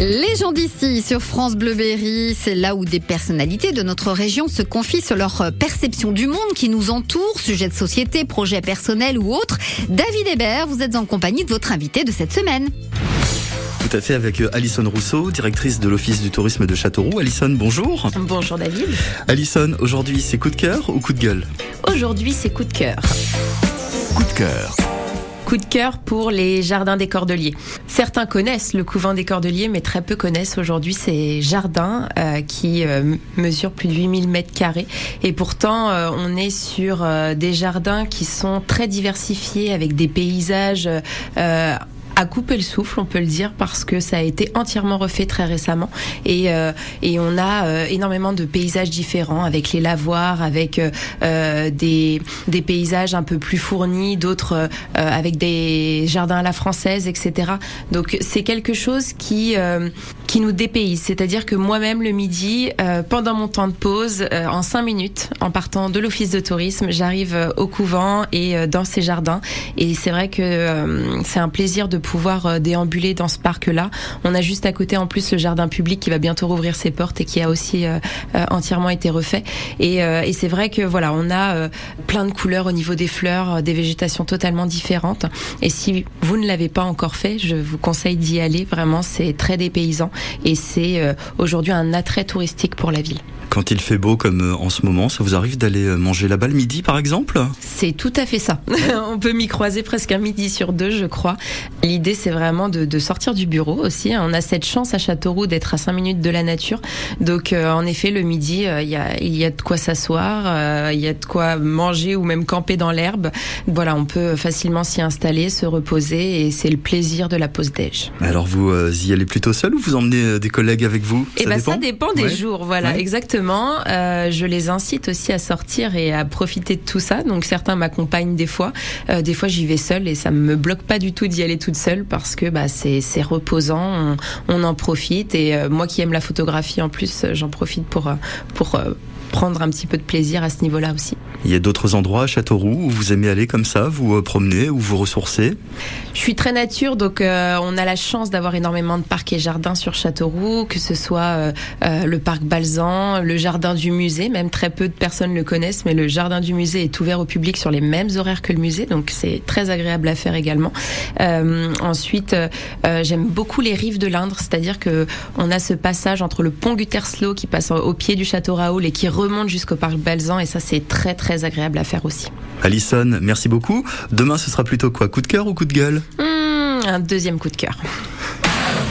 Les gens d'ici sur France Bleu Berry, c'est là où des personnalités de notre région se confient sur leur perception du monde qui nous entoure, sujet de société, projet personnel ou autre. David Hébert, vous êtes en compagnie de votre invité de cette semaine. Tout à fait avec Alison Rousseau, directrice de l'Office du tourisme de Châteauroux. Alison, bonjour. Bonjour David. Alison, aujourd'hui c'est coup de cœur ou coup de gueule? Aujourd'hui c'est coup de cœur. Coup de cœur coup de cœur pour les jardins des Cordeliers. Certains connaissent le couvent des Cordeliers, mais très peu connaissent aujourd'hui ces jardins euh, qui euh, mesurent plus de 8000 mètres carrés. Et pourtant, euh, on est sur des jardins qui sont très diversifiés avec des paysages à couper le souffle, on peut le dire, parce que ça a été entièrement refait très récemment. Et, euh, et on a euh, énormément de paysages différents, avec les lavoirs, avec euh, des, des paysages un peu plus fournis, d'autres avec des jardins à la française, etc. Donc c'est quelque chose qui, qui nous dépayse. C'est-à-dire que moi-même, le midi, pendant mon temps de pause, en cinq minutes, en partant de l'office de tourisme, j'arrive au couvent et dans ces jardins. Et c'est vrai que c'est un plaisir de pouvoir euh, déambuler dans ce parc-là. On a juste à côté en plus le jardin public qui va bientôt rouvrir ses portes et qui a aussi euh, euh, entièrement été refait. Et, et c'est vrai que voilà, on a plein de couleurs au niveau des fleurs, des végétations totalement différentes. Et si vous ne l'avez pas encore fait, je vous conseille d'y aller. Vraiment, c'est très dépaysant et c'est aujourd'hui un attrait touristique pour la ville. Quand il fait beau comme en ce moment, ça vous arrive d'aller manger là-bas le midi par exemple? C'est tout à fait ça. On peut m'y croiser presque un midi sur deux, je crois. L'idée, c'est vraiment de, sortir du bureau aussi. On a cette chance à Châteauroux d'être à 5 minutes de la nature. Donc, euh, en effet, le midi, euh, il y, a, y, a, de quoi s'asseoir, euh, il y a de quoi manger ou même camper dans l'herbe. Voilà, on peut facilement s'y installer, se reposer et c'est le plaisir de la pause déj. Alors, vous y allez plutôt seul ou vous emmenez des collègues avec vous Eh ben, ça dépend des jours. Voilà, exactement. je les incite aussi à sortir et à profiter de tout ça. Donc, certains m'accompagnent des fois. des fois, j'y vais seule et ça me bloque pas du tout d'y aller toute seule parce que bah, c'est reposant, on, en profite. Et euh, moi qui aime la photographie en plus, j'en profite pour, euh, pour euh, prendre un petit peu de plaisir à ce niveau-là aussi. Il y a d'autres endroits à Châteauroux où vous aimez aller comme ça, vous euh, promener ou vous ressourcer? Je suis très nature, donc euh, on a la chance d'avoir énormément de parcs et jardins sur Châteauroux, que ce soit euh, le parc Balzan, le jardin du musée, même très peu de personnes le connaissent, mais le jardin du musée est ouvert au public sur les mêmes horaires que le musée, donc c'est très agréable à faire également. ensuite, j'aime beaucoup les rives de l'Indre, c'est-à-dire que on a ce passage entre le pont Gutersloh qui passe au pied du château Raoul et qui remonte jusqu'au parc Balzan, et ça c'est très très agréable à faire aussi. Alison, merci beaucoup. Demain, ce sera plutôt quoi Coup de cœur ou coup de gueule? Hmm, Un deuxième coup de cœur.